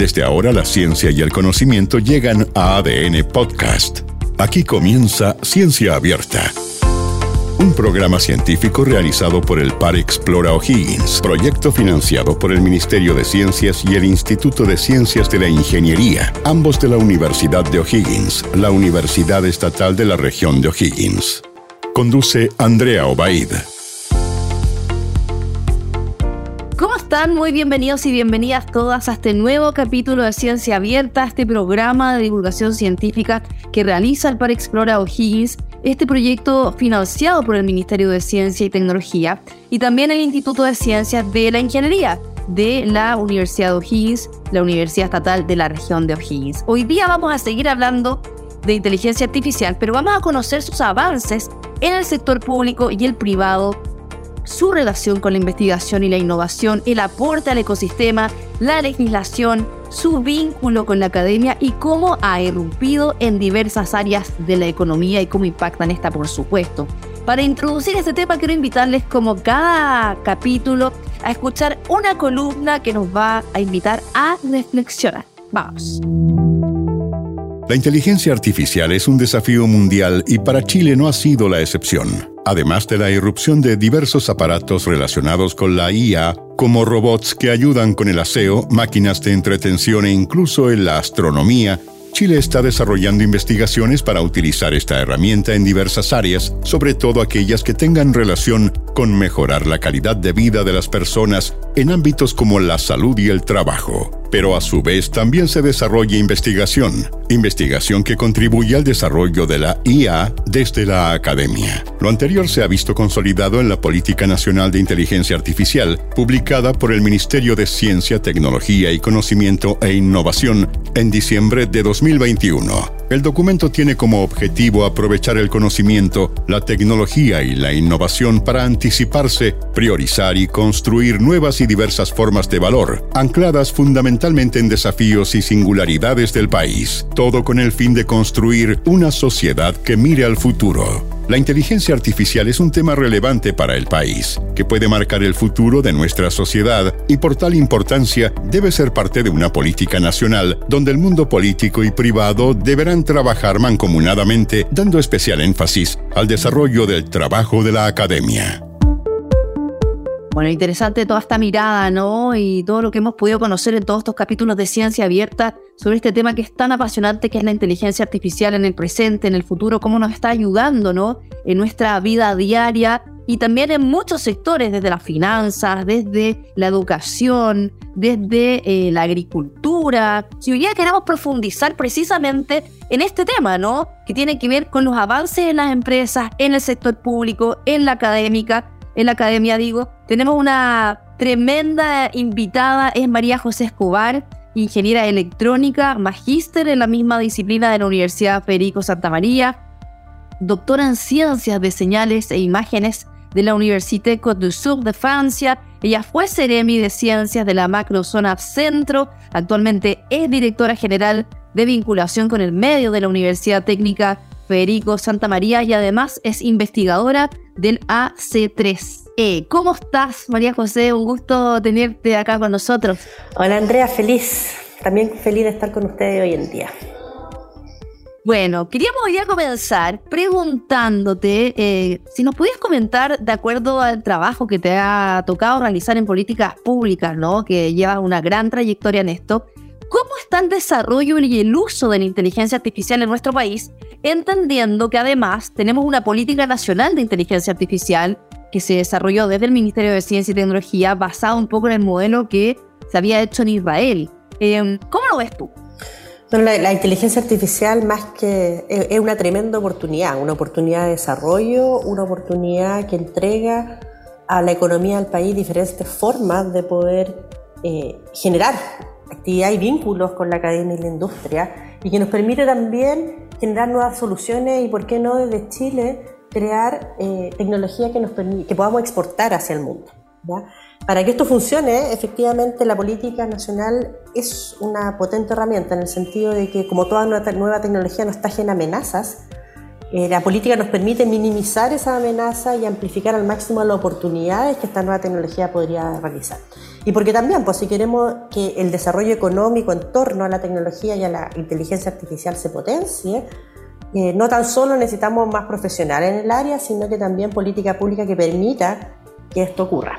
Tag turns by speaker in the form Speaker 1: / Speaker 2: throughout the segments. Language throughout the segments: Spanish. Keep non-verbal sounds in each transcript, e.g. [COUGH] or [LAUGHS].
Speaker 1: Desde ahora la ciencia y el conocimiento llegan a ADN Podcast. Aquí comienza Ciencia Abierta. Un programa científico realizado por el Par Explora O'Higgins, proyecto financiado por el Ministerio de Ciencias y el Instituto de Ciencias de la Ingeniería, ambos de la Universidad de O'Higgins, la Universidad Estatal de la región de O'Higgins. Conduce Andrea Obaid.
Speaker 2: Están? Muy bienvenidos y bienvenidas todas a este nuevo capítulo de Ciencia Abierta, este programa de divulgación científica que realiza el Par Explora O'Higgins, este proyecto financiado por el Ministerio de Ciencia y Tecnología y también el Instituto de Ciencias de la Ingeniería de la Universidad de O'Higgins, la Universidad Estatal de la región de O'Higgins. Hoy día vamos a seguir hablando de inteligencia artificial, pero vamos a conocer sus avances en el sector público y el privado su relación con la investigación y la innovación, el aporte al ecosistema, la legislación, su vínculo con la academia y cómo ha irrumpido en diversas áreas de la economía y cómo impactan esta, por supuesto. Para introducir este tema quiero invitarles como cada capítulo a escuchar una columna que nos va a invitar a reflexionar. Vamos.
Speaker 1: La inteligencia artificial es un desafío mundial y para Chile no ha sido la excepción. Además de la irrupción de diversos aparatos relacionados con la IA, como robots que ayudan con el aseo, máquinas de entretención e incluso en la astronomía, Chile está desarrollando investigaciones para utilizar esta herramienta en diversas áreas, sobre todo aquellas que tengan relación con mejorar la calidad de vida de las personas en ámbitos como la salud y el trabajo pero a su vez también se desarrolla investigación, investigación que contribuye al desarrollo de la IA desde la academia. Lo anterior se ha visto consolidado en la Política Nacional de Inteligencia Artificial, publicada por el Ministerio de Ciencia, Tecnología y Conocimiento e Innovación en diciembre de 2021. El documento tiene como objetivo aprovechar el conocimiento, la tecnología y la innovación para anticiparse, priorizar y construir nuevas y diversas formas de valor, ancladas fundamentalmente en desafíos y singularidades del país, todo con el fin de construir una sociedad que mire al futuro. La inteligencia artificial es un tema relevante para el país, que puede marcar el futuro de nuestra sociedad y por tal importancia debe ser parte de una política nacional donde el mundo político y privado deberán trabajar mancomunadamente dando especial énfasis al desarrollo del trabajo de la academia.
Speaker 2: Bueno, interesante toda esta mirada, ¿no? Y todo lo que hemos podido conocer en todos estos capítulos de Ciencia Abierta sobre este tema que es tan apasionante, que es la inteligencia artificial en el presente, en el futuro, cómo nos está ayudando, ¿no? En nuestra vida diaria y también en muchos sectores, desde las finanzas, desde la educación, desde eh, la agricultura. Si hoy día queremos profundizar precisamente en este tema, ¿no? Que tiene que ver con los avances en las empresas, en el sector público, en la académica, en la academia digo, tenemos una tremenda invitada, es María José Escobar, ingeniera electrónica, magíster en la misma disciplina de la Universidad Federico Santa María, doctora en ciencias de señales e imágenes de la Université Côte du Sur de Francia. Ella fue Ceremi de Ciencias de la Macrozona Centro. Actualmente es directora general de vinculación con el medio de la Universidad Técnica Federico Santa María y además es investigadora del AC3E. ¿Cómo estás, María José? Un gusto tenerte acá con nosotros.
Speaker 3: Hola, Andrea, feliz. También feliz de estar con ustedes hoy en día.
Speaker 2: Bueno, queríamos ya comenzar preguntándote eh, si nos podías comentar, de acuerdo al trabajo que te ha tocado realizar en políticas públicas, ¿no? Que llevas una gran trayectoria en esto, ¿Cómo está el desarrollo y el uso de la inteligencia artificial en nuestro país? Entendiendo que además tenemos una política nacional de inteligencia artificial que se desarrolló desde el Ministerio de Ciencia y Tecnología basado un poco en el modelo que se había hecho en Israel. Em, ¿Cómo lo ves tú?
Speaker 3: la, inteligencia artificial más que es, una tremenda oportunidad, una oportunidad de desarrollo, una oportunidad que entrega a la economía del país diferentes formas de poder eh, generar actividad y vínculos con la academia y la industria y que nos permite también generar nuevas soluciones y, por qué no, desde Chile crear eh, tecnología que, nos que podamos exportar hacia el mundo. Para que esto funcione, efectivamente la política nacional es una potente herramienta en el sentido de que como toda nueva tecnología no está ajena a amenazas, Eh, la política nos permite minimizar esa amenaza y amplificar al máximo las oportunidades que esta nueva tecnología podría realizar. Y porque también, pues si queremos que el desarrollo económico en torno a la tecnología y a la inteligencia artificial se potencie, eh, no tan solo necesitamos más profesionales en el área, sino que también política pública que permita que esto ocurra.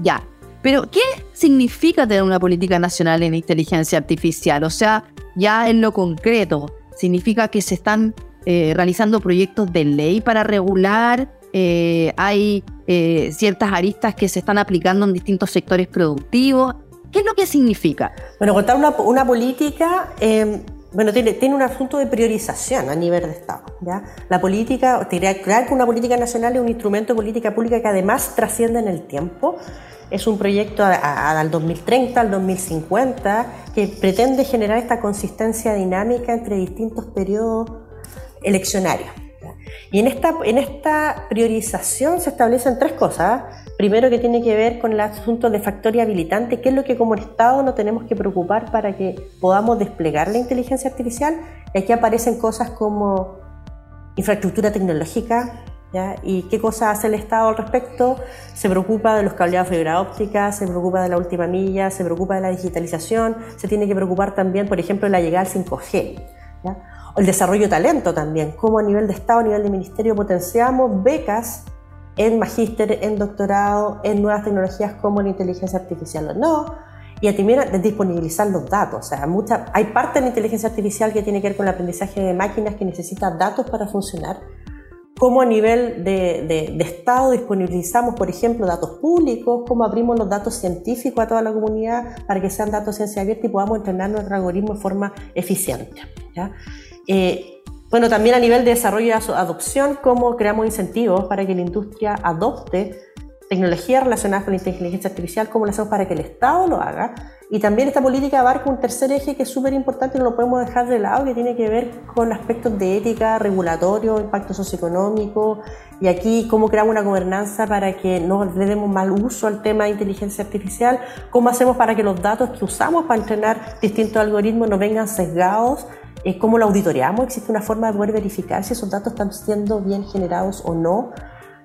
Speaker 2: Ya, pero ¿qué significa tener una política nacional en inteligencia artificial? O sea, ya en lo concreto, ¿significa que se están eh, realizando proyectos de ley para regular. Eh, hay eh, ciertas aristas que se están aplicando en distintos sectores productivos. ¿Qué es lo que significa?
Speaker 3: Bueno, contar una, política, bueno, tiene, un asunto de priorización a nivel de Estado. La política, crear que una política nacional es un instrumento de política pública que además trasciende en el tiempo. Es un proyecto al 2030, al 2050, que pretende generar esta consistencia dinámica entre distintos periodos eleccionario. Y en esta, en esta priorización se establecen tres cosas. Primero que tiene que ver con el asunto de factor habilitante, qué es lo que como Estado no tenemos que preocupar para que podamos desplegar la inteligencia artificial. Y aquí aparecen cosas como infraestructura tecnológica, ¿Y qué cosas hace el Estado al respecto? Se preocupa de los cableados de fibra óptica, se preocupa de la última milla, se preocupa de la digitalización, se tiene que preocupar también, por ejemplo, de la llegada al 5G. ¿ya? El desarrollo de talento también, cómo a nivel de Estado, a nivel de Ministerio potenciamos becas en magíster, en doctorado, en nuevas tecnologías como la inteligencia artificial o no, y también disponibilizar los datos. O sea, mucha, hay parte de la inteligencia artificial que tiene que ver con el aprendizaje de máquinas que necesita datos para funcionar. Cómo a nivel de, de, de Estado disponibilizamos, por ejemplo, datos públicos, cómo abrimos los datos científicos a toda la comunidad para que sean datos ciencia abierta y podamos entrenar nuestro algoritmo de forma eficiente. ¿ya? Eh, bueno, también a nivel de desarrollo y adopción, cómo creamos incentivos para que la industria adopte tecnologías relacionadas con la inteligencia artificial, cómo lo hacemos para que el Estado lo haga. Y también esta política abarca un tercer eje que es súper importante y no lo podemos dejar de lado, que tiene que ver con aspectos de ética, regulatorio, impacto socioeconómico, y aquí cómo creamos una gobernanza para que no le demos mal uso al tema de inteligencia artificial, cómo hacemos para que los datos que usamos para entrenar distintos algoritmos no vengan sesgados cómo lo auditoriamos, existe una forma de poder verificar si esos datos están siendo bien generados o no,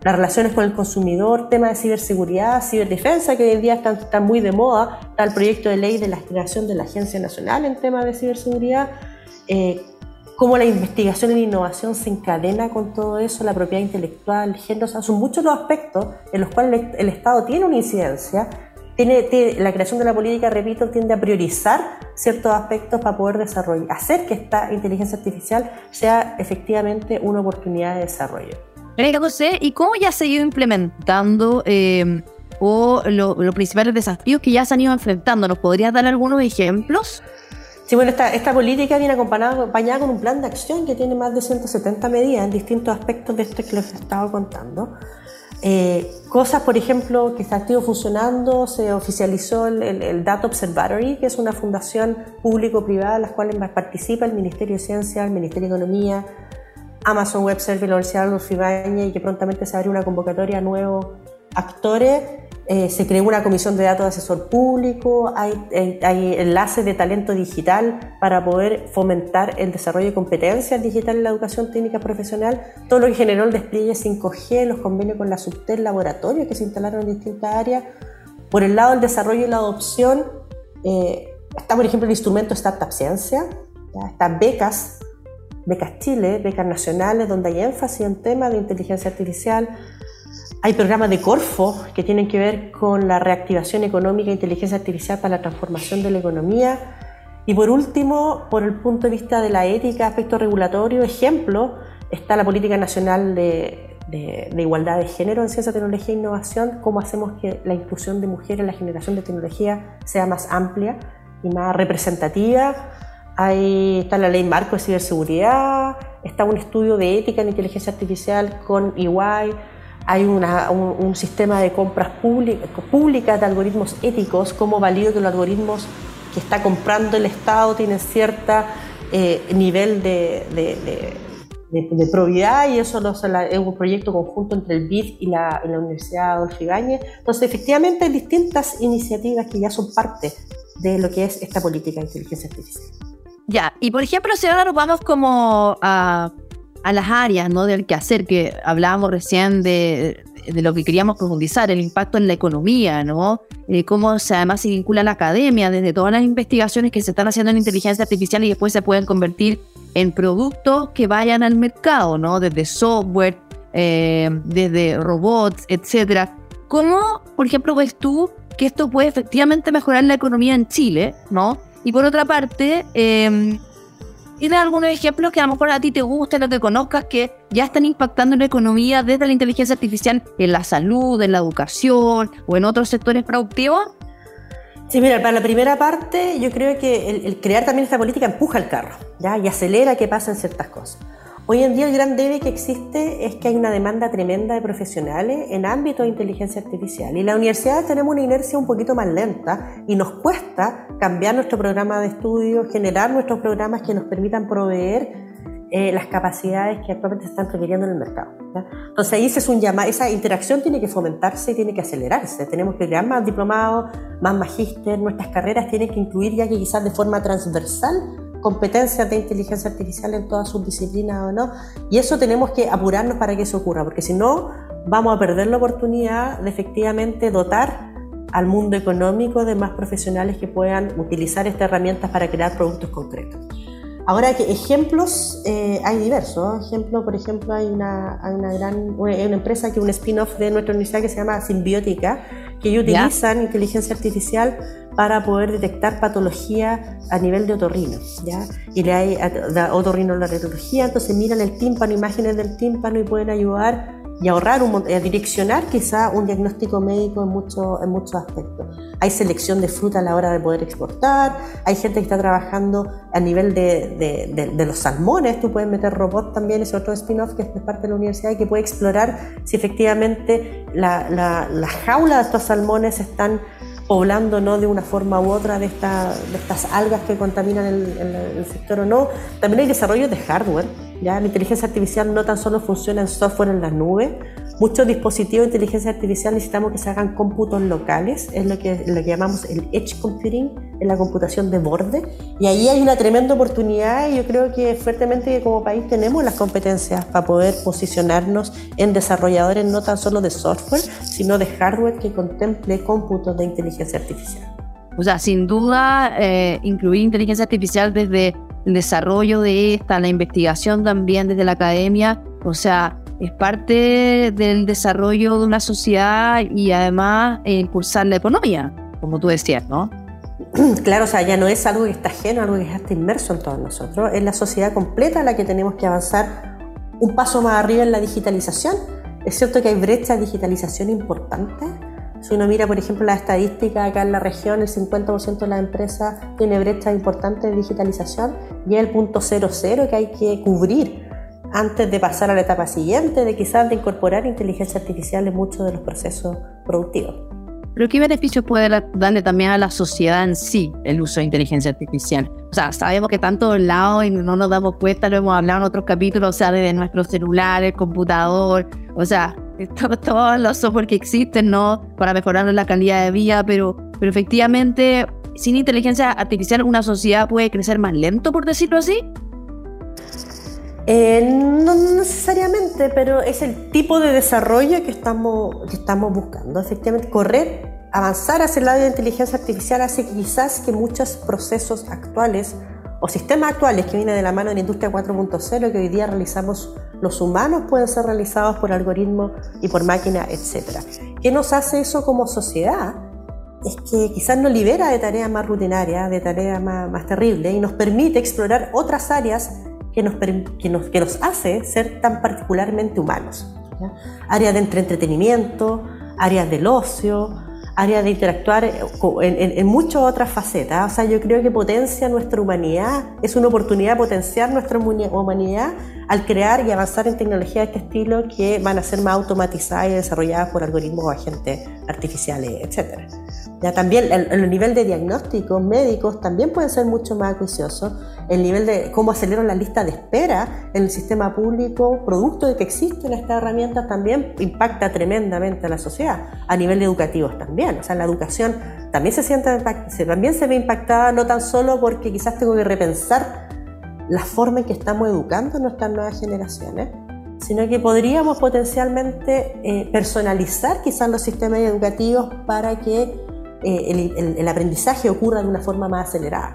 Speaker 3: las relaciones con el consumidor, tema de ciberseguridad, ciberdefensa, que hoy en día están, muy de moda, está el proyecto de ley de la creación de la Agencia Nacional en tema de ciberseguridad, eh, cómo la investigación la innovación se encadena con todo eso, la propiedad intelectual, el género, son muchos los aspectos en los cuales el Estado tiene una incidencia tiene, la creación de la política, repito, tiende a priorizar ciertos aspectos para poder desarrollar, hacer que esta inteligencia artificial sea efectivamente una oportunidad de desarrollo.
Speaker 2: José, ¿y cómo ya se ha ido implementando eh, o los principales desafíos que ya se han ido enfrentando? ¿Nos podrías dar algunos ejemplos?
Speaker 3: Sí, bueno, esta, esta política viene acompañada, acompañada, con un plan de acción que tiene más de 170 medidas en distintos aspectos de esto que les he estado contando. Eh, cosas, por ejemplo, que está activo funcionando, se oficializó el, Data Observatory, que es una fundación público-privada en la cual participa el Ministerio de Ciencia, el Ministerio de Economía, Amazon Web Services, la Universidad de Adolfo y que prontamente se abre una convocatoria a nuevos actores eh, se creó una comisión de datos de asesor público, hay, hay, enlaces de talento digital para poder fomentar el desarrollo de competencias digitales en la educación técnica profesional, todo lo que generó el despliegue 5G, los convenios con la Subtel Laboratorio que se instalaron en distintas áreas. Por el lado del desarrollo y la adopción, eh, está por ejemplo el instrumento Startup Ciencia, están becas, becas Chile, becas nacionales, donde hay énfasis en temas de inteligencia artificial, hay programas de Corfo que tienen que ver con la reactivación económica e inteligencia artificial para la transformación de la economía. Y por último, por el punto de vista de la ética, aspecto regulatorio, ejemplo, está la Política Nacional de, Igualdad de Género en Ciencia, Tecnología e Innovación, cómo hacemos que la inclusión de mujeres en la generación de tecnología sea más amplia y más representativa. Ahí está la ley marco de ciberseguridad, está un estudio de ética en inteligencia artificial con EY, hay un, sistema de compras públicas de algoritmos éticos, cómo valido que los algoritmos que está comprando el Estado tienen cierto eh, nivel de, de, probidad y eso es un proyecto conjunto entre el BID y la, Universidad Adolfo Ibáñez. Entonces, efectivamente, hay distintas iniciativas que ya son parte de lo que es esta política de inteligencia artificial.
Speaker 2: Ya, y por ejemplo, si ahora nos vamos como a a las áreas ¿no? del quehacer que hablábamos recién de, lo que queríamos profundizar, el impacto en la economía, ¿no? Eh, cómo se, además se vincula la academia, desde todas las investigaciones que se están haciendo en inteligencia artificial y después se pueden convertir en productos que vayan al mercado, ¿no? Desde software, eh, desde robots, etcétera. ¿Cómo, por ejemplo, ves tú que esto puede efectivamente mejorar la economía en Chile, ¿no? Y por otra parte, eh, ¿Tienes algunos ejemplos que a lo mejor a ti te gusten o te conozcas que ya están impactando en la economía desde la inteligencia artificial en la salud, en la educación o en otros sectores productivos?
Speaker 3: Sí, mira, para la primera parte yo creo que el, crear también esta política empuja el carro ¿ya? y acelera que pasen ciertas cosas. Hoy en día el gran debe que existe es que hay una demanda tremenda de profesionales en ámbito de inteligencia artificial y las universidades tenemos una inercia un poquito más lenta y nos cuesta cambiar nuestro programa de estudio, generar nuestros programas que nos permitan proveer eh, las capacidades que actualmente están requiriendo en el mercado. Entonces ahí es un esa interacción tiene que fomentarse y tiene que acelerarse. Tenemos que crear más diplomados, más magíster, nuestras carreras tienen que incluir ya que quizás de forma transversal competencias de inteligencia artificial en todas sus disciplinas o no. Y eso tenemos que apurarnos para que eso ocurra, porque si no, vamos a perder la oportunidad de efectivamente dotar al mundo económico de más profesionales que puedan utilizar estas herramientas para crear productos concretos. Ahora, ejemplos eh, hay diversos. Ejemplo, por ejemplo, hay una, una gran una empresa que es un spin-off de nuestra universidad que se llama Simbiótica, que utilizan inteligencia artificial para poder detectar patología a nivel de otorrino, ¿ya? Y le hay otorrinolaringología, entonces miran el tímpano, imágenes del tímpano y pueden ayudar y ahorrar, un, a direccionar quizá un diagnóstico médico en, mucho, en muchos aspectos. Hay selección de fruta a la hora de poder exportar, hay gente que está trabajando a nivel de, de, de, los salmones, tú puedes meter robots también, es otro spin-off que es parte de la universidad y que puede explorar si efectivamente la, la, la jaula de estos salmones están poblando ¿no? de una forma u otra de, esta, de estas algas que contaminan el, sector o no. También hay desarrollo de hardware. La inteligencia artificial no tan solo funciona en software en la nube, muchos dispositivos de inteligencia artificial necesitamos que se hagan cómputos locales, es lo que, lo que llamamos el edge computing, en la computación de borde. Y ahí hay una tremenda oportunidad y yo creo que fuertemente como país tenemos las competencias para poder posicionarnos en desarrolladores no tan solo de software, sino de hardware que contemple cómputos de inteligencia artificial.
Speaker 2: O sea, sin duda, eh, incluir inteligencia artificial desde el desarrollo de esta, la investigación también desde la academia, o sea, es parte del desarrollo de una sociedad y además eh, impulsar la economía, como tú decías, ¿no? [CLEARS THROAT]
Speaker 3: Claro, o sea, ya no es algo que está ajeno, algo que está inmerso en todos nosotros. Es la sociedad completa la que tenemos que avanzar un paso más arriba en la digitalización. Es cierto que hay brecha de digitalización importante. Si uno mira, por ejemplo, la estadística acá en la región, el 50% de las empresas tiene brecha importante de digitalización y es el punto 00 que hay que cubrir antes de pasar a la etapa siguiente, de quizás de incorporar inteligencia artificial en muchos de los procesos productivos.
Speaker 2: Pero ¿qué beneficios puede darle también a la sociedad en sí el uso de inteligencia artificial? O sea, sabemos que tanto el lado y no nos damos cuenta, lo hemos hablado en otros capítulos, o sea, desde nuestros celulares, computador, o sea, [LAUGHS] todos los software que existen, ¿no? Para mejorar la calidad de vida, pero, pero efectivamente, sin inteligencia artificial, una sociedad puede crecer más lento, por decirlo así.
Speaker 3: Eh, no necesariamente, pero es el tipo de desarrollo que estamos, que estamos buscando. Efectivamente, correr, avanzar hacia el lado de la inteligencia artificial hace quizás que muchos procesos actuales o sistemas actuales que vienen de la mano de la industria 4.0 que hoy día realizamos los humanos pueden ser realizados por algoritmos y por máquinas, etc. ¿Qué nos hace eso como sociedad? Es que quizás nos libera de tareas más rutinarias, de tareas más, más terribles y nos permite explorar otras áreas que nos, que nos, que nos hace ser tan particularmente humanos. Áreas de entretenimiento, áreas del ocio, áreas de interactuar en, en, muchas otras facetas. O sea, yo creo que potencia nuestra humanidad, es una oportunidad de potenciar nuestra humanidad al crear y avanzar en tecnologías de este estilo que van a ser más automatizadas y desarrolladas por algoritmos o agentes artificiales, etc. Ya también el, el nivel de diagnósticos médicos también puede ser mucho más acuicioso el nivel de cómo aceleran la lista de espera en el sistema público, producto de que existen estas herramientas, también impacta tremendamente a la sociedad, a nivel educativo también. O sea, la educación también se, siente, también se ve impactada, no tan solo porque quizás tengo que repensar la forma en que estamos educando a nuestras nuevas generaciones, sino que podríamos potencialmente eh, personalizar quizás los sistemas educativos para que eh, el, aprendizaje ocurra de una forma más acelerada.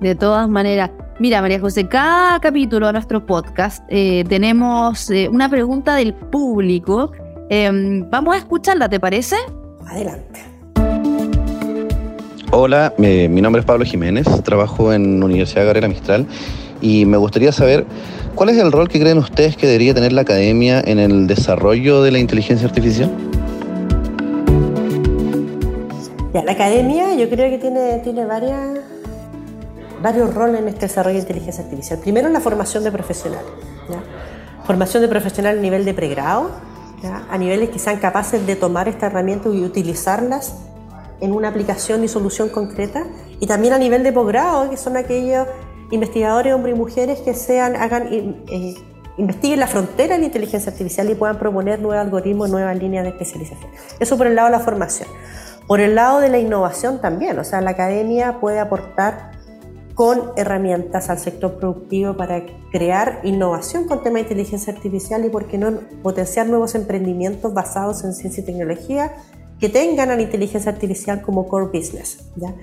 Speaker 2: De todas maneras, mira María José, cada capítulo de nuestro podcast eh, tenemos una pregunta del público. Em, vamos a escucharla, ¿te parece?
Speaker 3: Adelante.
Speaker 4: Hola, mi nombre es Pablo Jiménez, trabajo en Universidad Gabriela Mistral y me gustaría saber cuál es el rol que creen ustedes que debería tener la academia en el desarrollo de la inteligencia artificial.
Speaker 3: Ya, la academia yo creo que tiene, tiene varias, varios roles en este desarrollo de inteligencia artificial. Primero, la formación de profesionales. Formación de profesional a nivel de pregrado, a niveles que sean capaces de tomar esta herramienta y utilizarlas en una aplicación y solución concreta, y también a nivel de posgrado, que son aquellos investigadores, hombres y mujeres, que sean, hagan, eh, investiguen la frontera de la inteligencia artificial y puedan proponer nuevos algoritmos, nuevas líneas de especialización. Eso por el lado de la formación. Por el lado de la innovación también, o sea, la academia puede aportar con herramientas al sector productivo para crear innovación con temas de inteligencia artificial y, por qué no, potenciar nuevos emprendimientos basados en ciencia y tecnología que tengan a la inteligencia artificial como core business. ¿ya?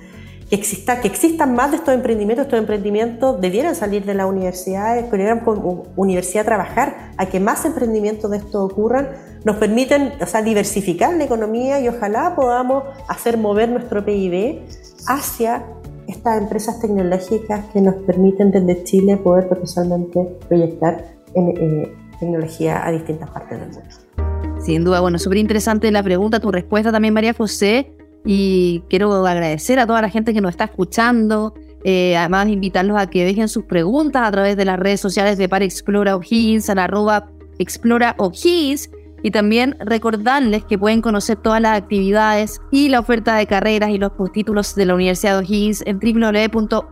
Speaker 3: Que, exista, que existan más de estos emprendimientos, estos emprendimientos debieran salir de la universidad, debieran como universidad trabajar a que más emprendimientos de esto ocurran, nos permiten o sea, diversificar la economía y ojalá podamos hacer mover nuestro PIB hacia estas empresas tecnológicas que nos permiten desde Chile poder potencialmente proyectar en, eh, tecnología a distintas partes del mundo.
Speaker 2: Sin duda, bueno, súper interesante la pregunta, tu respuesta también, María José. Y quiero agradecer a toda la gente que nos está escuchando. Eh, además, invitarlos a que dejen sus preguntas a través de las redes sociales de Para Explora O'Higgins, a arroba Explora. Y también recordarles que pueden conocer todas las actividades y la oferta de carreras y los postítulos de la Universidad de O'Higgins en www.uoh.cl.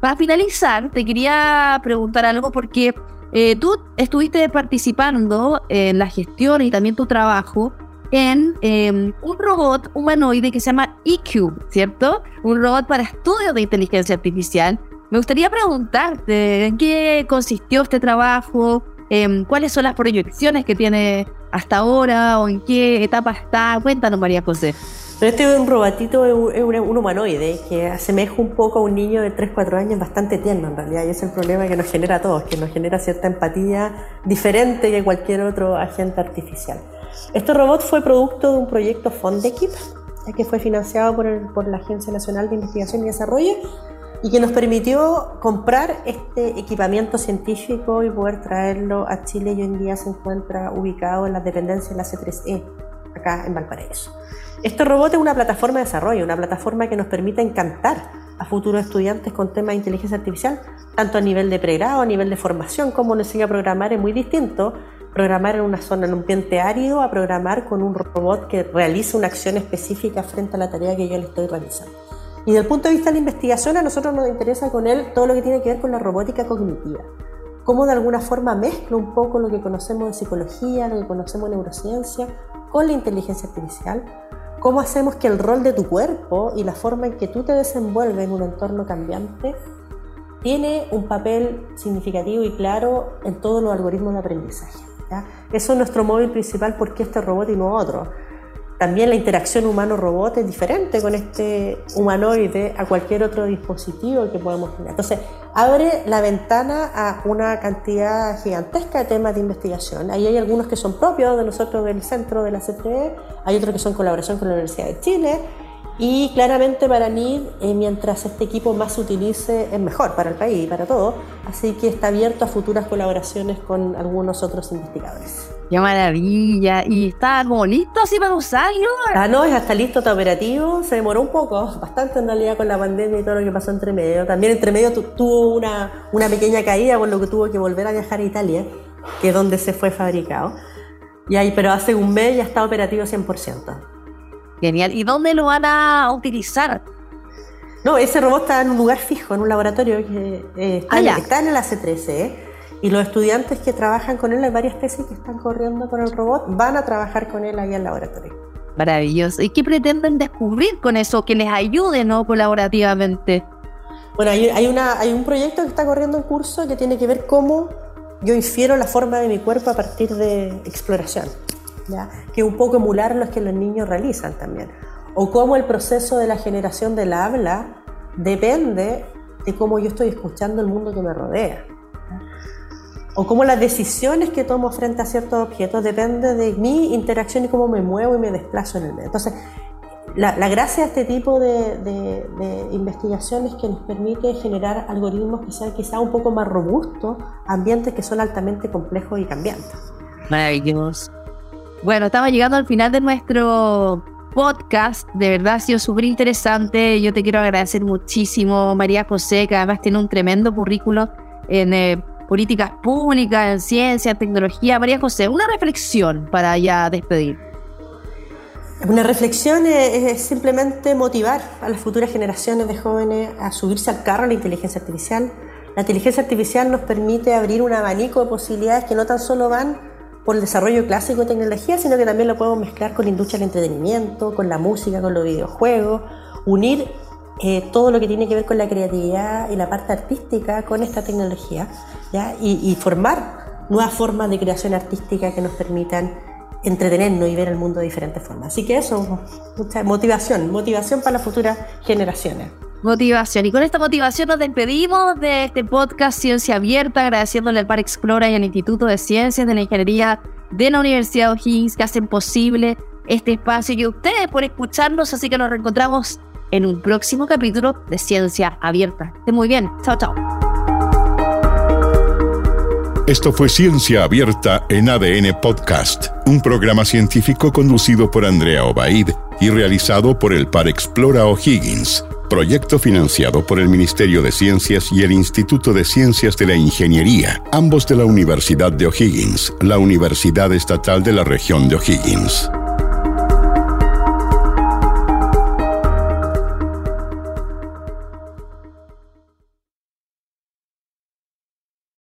Speaker 2: Para finalizar, te quería preguntar algo porque eh, tú estuviste participando en la gestión y también tu trabajo en em, un robot humanoide que se llama eCube, ¿cierto? Un robot para estudios de inteligencia artificial. Me gustaría preguntarte en qué consistió este trabajo, em, cuáles son las proyecciones que tiene hasta ahora o en qué etapa está. Cuéntanos, María José.
Speaker 3: Este es un robotito, es un, humanoide que asemeja un poco a un niño de 3-4 años, bastante tierno en realidad, y es el problema que nos genera a todos, que nos genera cierta empatía diferente que cualquier otro agente artificial. Este robot fue producto de un proyecto Fondekip, que fue financiado por, por la Agencia Nacional de Investigación y Desarrollo y que nos permitió comprar este equipamiento científico y poder traerlo a Chile y hoy en día se encuentra ubicado en la dependencia de la C3E, acá en Valparaíso. Este robot es una plataforma de desarrollo, una plataforma que nos permite encantar a futuros estudiantes con temas de inteligencia artificial, tanto a nivel de pregrado, a nivel de formación, como nos enseña a programar es muy distinto programar en una zona, en un ambiente árido, a programar con un robot que realiza una acción específica frente a la tarea que yo le estoy realizando. Y desde el punto de vista de la investigación, a nosotros nos interesa con él todo lo que tiene que ver con la robótica cognitiva. Cómo de alguna forma mezcla un poco lo que conocemos de psicología, lo que conocemos de neurociencia, con la inteligencia artificial. Cómo hacemos que el rol de tu cuerpo y la forma en que tú te desenvuelves en un entorno cambiante tiene un papel significativo y claro en todos los algoritmos de aprendizaje. Eso es nuestro móvil principal porque este robot y no otro. También la interacción humano-robot es diferente con este humanoide a cualquier otro dispositivo que podemos tener. Entonces, abre la ventana a una cantidad gigantesca de temas de investigación. Ahí hay algunos que son propios de nosotros del centro de la CTE, hay otros que son colaboración con la Universidad de Chile, y claramente para mí, eh, mientras este equipo más se utilice, es mejor para el país y para todo. Así que está abierto a futuras colaboraciones con algunos otros investigadores.
Speaker 2: ¡Qué maravilla! ¿Y está como listo así para usarlo?
Speaker 3: Ah, no, es hasta listo, está operativo. Se demoró un poco, bastante en realidad con la pandemia y todo lo que pasó entre medio. También entre medio tuvo una, una pequeña caída, por lo que tuvo que volver a viajar a Italia, que es donde se fue fabricado. Y ahí, pero hace un mes ya está operativo 100%.
Speaker 2: Genial. ¿Y dónde lo van a utilizar?
Speaker 3: No, ese robot está en un lugar fijo, en un laboratorio que eh, está, ah, está, en el AC13. ¿eh? Y los estudiantes que trabajan con él, hay varias tesis que están corriendo con el robot, van a trabajar con él ahí en el laboratorio.
Speaker 2: Maravilloso. ¿Y qué pretenden descubrir con eso? Que les ayude, ¿no? Colaborativamente.
Speaker 3: Bueno, hay, una, hay un proyecto que está corriendo en curso que tiene que ver cómo yo infiero la forma de mi cuerpo a partir de exploración, ¿ya? que un poco emular lo que los niños realizan también. O cómo el proceso de la generación del habla depende de cómo yo estoy escuchando el mundo que me rodea. O cómo las decisiones que tomo frente a ciertos objetos dependen de mi interacción y cómo me muevo y me desplazo en el medio. Entonces, la, gracia de este tipo de, de, investigaciones que nos permite generar algoritmos que sean quizá un poco más robustos ambientes que son altamente complejos y cambiantes.
Speaker 2: Maravilloso. Bueno, estamos llegando al final de nuestro podcast. De verdad ha sido súper interesante. Yo te quiero agradecer muchísimo, María José, que además tiene un tremendo currículo en eh, políticas públicas, en ciencia, tecnología. María José, una reflexión para ya despedir.
Speaker 3: Una reflexión es, simplemente motivar a las futuras generaciones de jóvenes a subirse al carro de la inteligencia artificial. La inteligencia artificial nos permite abrir un abanico de posibilidades que no tan solo van por el desarrollo clásico de tecnología, sino que también lo podemos mezclar con la industria del entretenimiento, con la música, con los videojuegos, unir eh, todo lo que tiene que ver con la creatividad y la parte artística con esta tecnología ¿ya? Y, y formar nuevas formas de creación artística que nos permitan entretenernos y ver el mundo de diferentes formas. Así que eso, mucha motivación, motivación para las futuras generaciones.
Speaker 2: Motivación. Y con esta motivación nos despedimos de este podcast Ciencia Abierta, agradeciéndole al Par Explora y al Instituto de Ciencias de la Ingeniería de la Universidad O'Higgins que hacen posible este espacio y ustedes por escucharnos. Así que nos reencontramos en un próximo capítulo de Ciencia Abierta. Estén muy bien. Chao, chao.
Speaker 1: Esto fue Ciencia Abierta en ADN Podcast, un programa científico conducido por Andrea Obaid y realizado por el Par Explora O'Higgins, proyecto financiado por el Ministerio de Ciencias y el Instituto de Ciencias de la Ingeniería, ambos de la Universidad de O'Higgins, la Universidad Estatal de la región de O'Higgins.